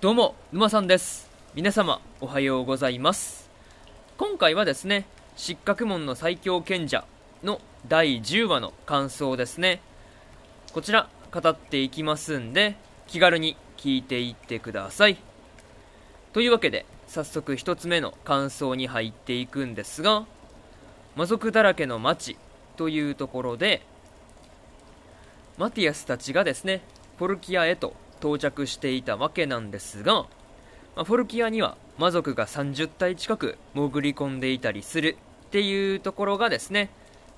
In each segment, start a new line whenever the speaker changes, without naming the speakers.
どうも、沼さんです。皆様、おはようございます。今回はですね、失格門の最強賢者の第10話の感想ですね。こちら、語っていきますんで、気軽に聞いていってください。というわけで、早速一つ目の感想に入っていくんですが、魔族だらけの街というところで、マティアスたちがですね、フォルキアへと到着していたわけなんですが、まあフォルキアには魔族が30体近く潜り込んでいたりするっていうところがですね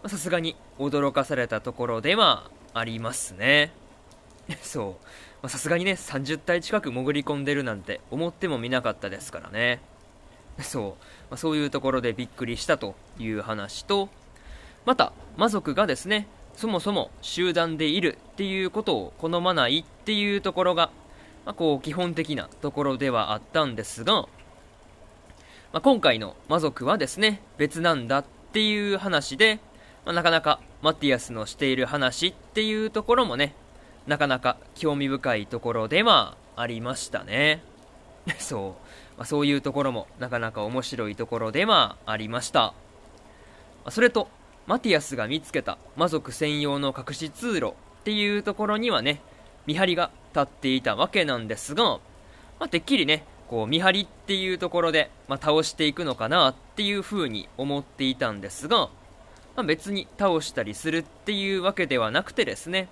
さすがに驚かされたところではありますね。そう。さすがにね30体近く潜り込んでるなんて思ってもみなかったですからね。そう、まあそういうところでびっくりしたという話とまた魔族がですねそもそも集団でいるっていうことを好まないっていうところが、まあ、こう基本的なところではあったんですが、まあ、今回の魔族はですね別なんだっていう話で、まあなかなかマティアスのしている話っていうところもねなかなか興味深いところではありましたね。そう、まあ、そういうところもなかなか面白いところではありました。あそれとマティアスが見つけた魔族専用の隠し通路っていうところにはね見張りが立っていたわけなんですが、まあ、てっきりねこう見張りっていうところで、まあ、倒していくのかなっていう風に思っていたんですが、まあ、別に倒したりするっていうわけではなくてですね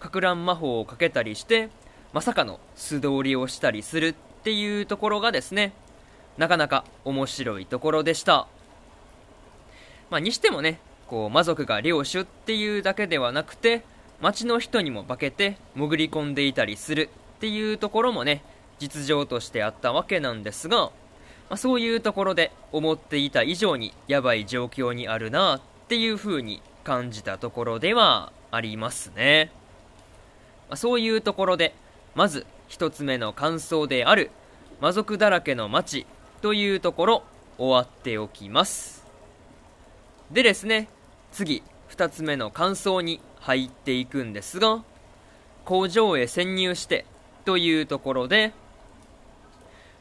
かく乱魔法をかけたりしてまさかの素通りをしたりするっていうところがですねなかなか面白いところでした。まあ、にしてもねこう魔族が領主っていうだけではなくて町の人にも化けて潜り込んでいたりするっていうところもね実情としてあったわけなんですが、まあ、そういうところで思っていた以上にやばい状況にあるなっていう風に感じたところではありますね、まあ、そういうところでまず一つ目の感想である魔族だらけの街というところ終わっておきます。でですね次2つ目の感想に入っていくんですが工場へ潜入してというところで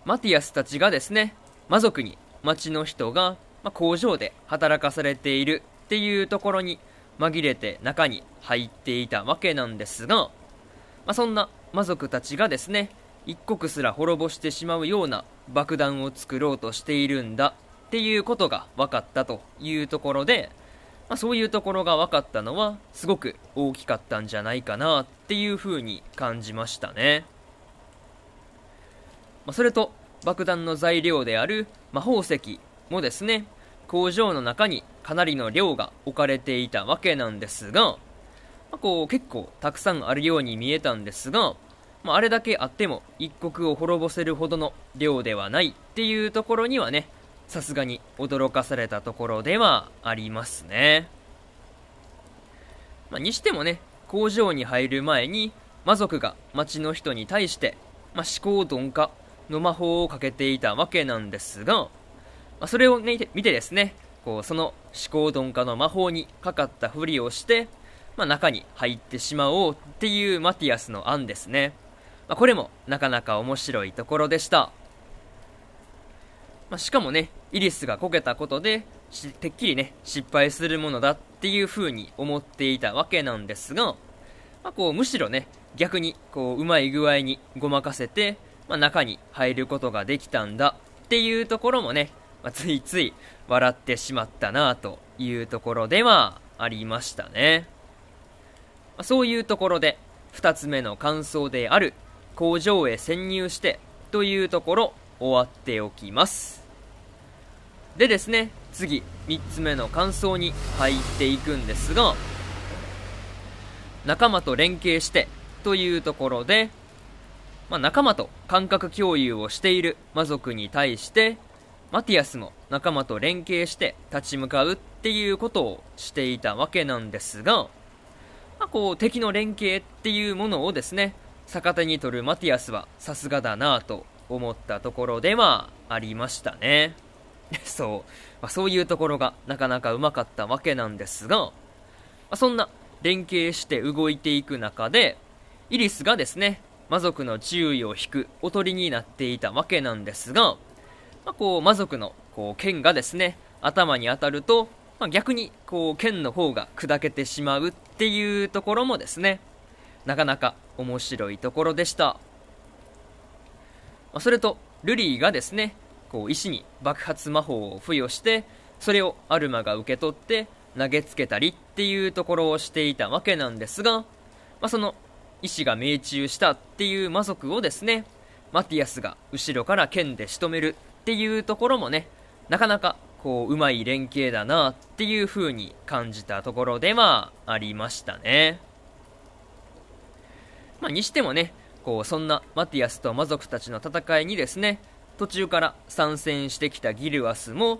マティアスたちがですね魔族に町の人が、工場で働かされているっていうところに紛れて中に入っていたわけなんですが、まあ、そんな魔族たちがですね一国すら滅ぼしてしまうような爆弾を作ろうとしているんだっていうことが分かったというところで、まあ、そういうところが分かったのはすごく大きかったんじゃないかなっていうふうに感じましたね、まあ、それと爆弾の材料である魔法石もですね工場の中にかなりの量が置かれていたわけなんですが、まあ、こう結構たくさんあるように見えたんですが、まあ、あれだけあっても一国を滅ぼせるほどの量ではないっていうところにはねさすがに驚かされたところではありますね、まあ、にしてもね工場に入る前に魔族が町の人に対して、まあ、思考鈍化の魔法をかけていたわけなんですが、まあ、それを、ね、見てですねこうその思考鈍化の魔法にかかったふりをして、まあ、中に入ってしまおうっていうマティアスの案ですね、まあ、これもなかなか面白いところでした。まあ、しかもね、イリスがこけたことで、てっきりね、失敗するものだっていう風に思っていたわけなんですが、まあ、こう、むしろね、逆に、こう、うまい具合にごまかせて、まあ、中に入ることができたんだっていうところもね、まあ、ついつい笑ってしまったなというところではありましたね。まあ、そういうところで、二つ目の感想である、工場へ潜入してというところ、終わっておきます。でですね、次、3つ目の感想に入っていくんですが、仲間と連携してというところで、まあ、仲間と感覚共有をしている魔族に対して、マティアスも仲間と連携して立ち向かうっていうことをしていたわけなんですが、まあ、こう敵の連携っていうものをですね、逆手に取るマティアスはさすがだなぁと思ったところではありましたね。そう、まあ、そういうところがなかなかうまかったわけなんですが、まあ、そんな連携して動いていく中で、イリスがですね、魔族の注意を引くおとりになっていたわけなんですが、まあ、こう魔族のこう剣がですね頭に当たると、まあ、逆にこう剣の方が砕けてしまうっていうところもですねなかなか面白いところでした、まあ、それとルリーがですねこう石に爆発魔法を付与してそれをアルマが受け取って投げつけたりっていうところをしていたわけなんですが、まあ、その石が命中したっていう魔族をですねマティアスが後ろから剣で仕留めるっていうところもねなかなかこううまい連携だなっていう風に感じたところではありましたね。まあにしてもねこうそんなマティアスと魔族たちの戦いにですね途中から参戦してきたギルアスも、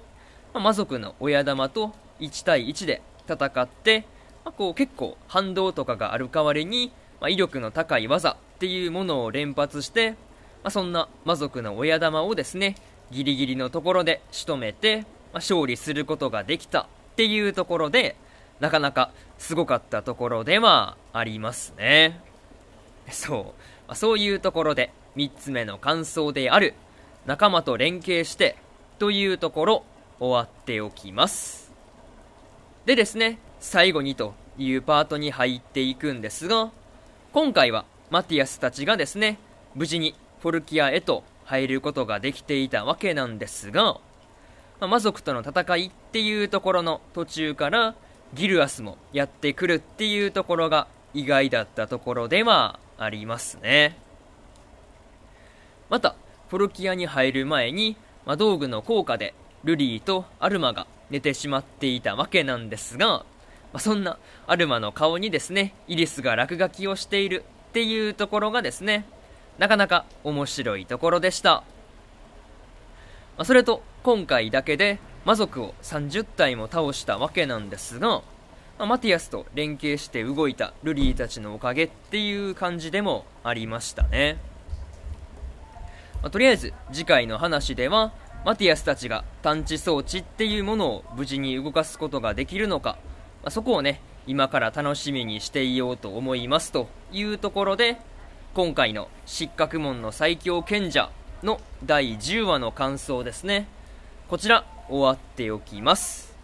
まあ、魔族の親玉と1対1で戦って、まあ、こう結構反動とかがある代わりに、まあ、威力の高い技っていうものを連発して、ま、そんな魔族の親玉をですねギリギリのところで仕留めて、ま、勝利することができたっていうところでなかなかすごかったところではありますね。そう、そういうところで3つ目の感想である仲間と連携してというところ終わっておきますでですね、最後にというパートに入っていくんですが、今回はマティアスたちがですね、無事にフォルキアへと入ることができていたわけなんですが、まあ、魔族との戦いっていうところの途中からギルアスもやってくるっていうところが意外だったところではありますね。また、フォルキアに入る前に、ま、道具の効果でルリーとアルマが寝てしまっていたわけなんですが、まあ、そんなアルマの顔にですね、イリスが落書きをしているっていうところがですね、なかなか面白いところでした。まあ、それと、今回だけで魔族を30体も倒したわけなんですが、まあ、マティアスと連携して動いたルリーたちのおかげっていう感じでもありましたね。まあ、とりあえず次回の話ではマティアスたちが探知装置っていうものを無事に動かすことができるのか、まあ、そこをね、今から楽しみにしていようと思いますというところで、今回の失格門の最強賢者の第10話の感想ですね。こちら、終わっておきます。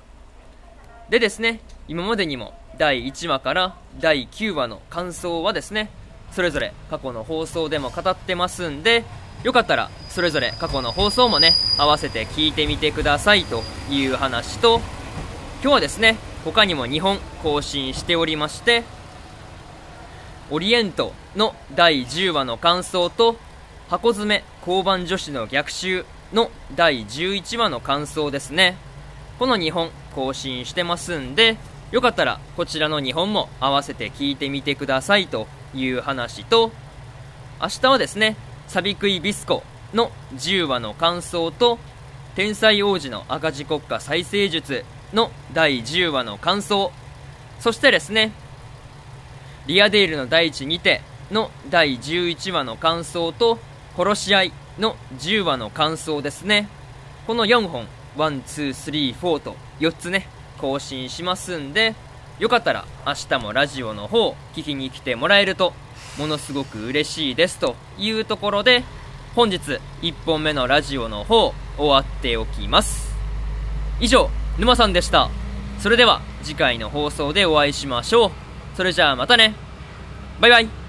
でですね、今までにも第1話から第9話の感想はですね、それぞれ過去の放送でも語ってますんで、よかったらそれぞれ過去の放送もね合わせて聞いてみてくださいという話と今日はですね他にも2本更新しておりましてオリエントの第10話の感想と箱詰め交番女子の逆襲の第11話の感想ですね。この2本更新してますんでよかったらこちらの2本も合わせて聞いてみてくださいという話と明日はですねサビクイビスコの10話の感想と天才王子の赤字国家再生術の第10話の感想。そしてですねリアデールの第一にての第11話の感想と殺し合いの10話の感想ですね。この4本1,2,3,4と4つね更新しますんでよかったら明日もラジオの方聞きに来てもらえるとものすごく嬉しいですというところで本日1本目のラジオの方終わっておきます。以上沼さんでした。それでは次回の放送でお会いしましょう。それじゃあまたね。バイバイ。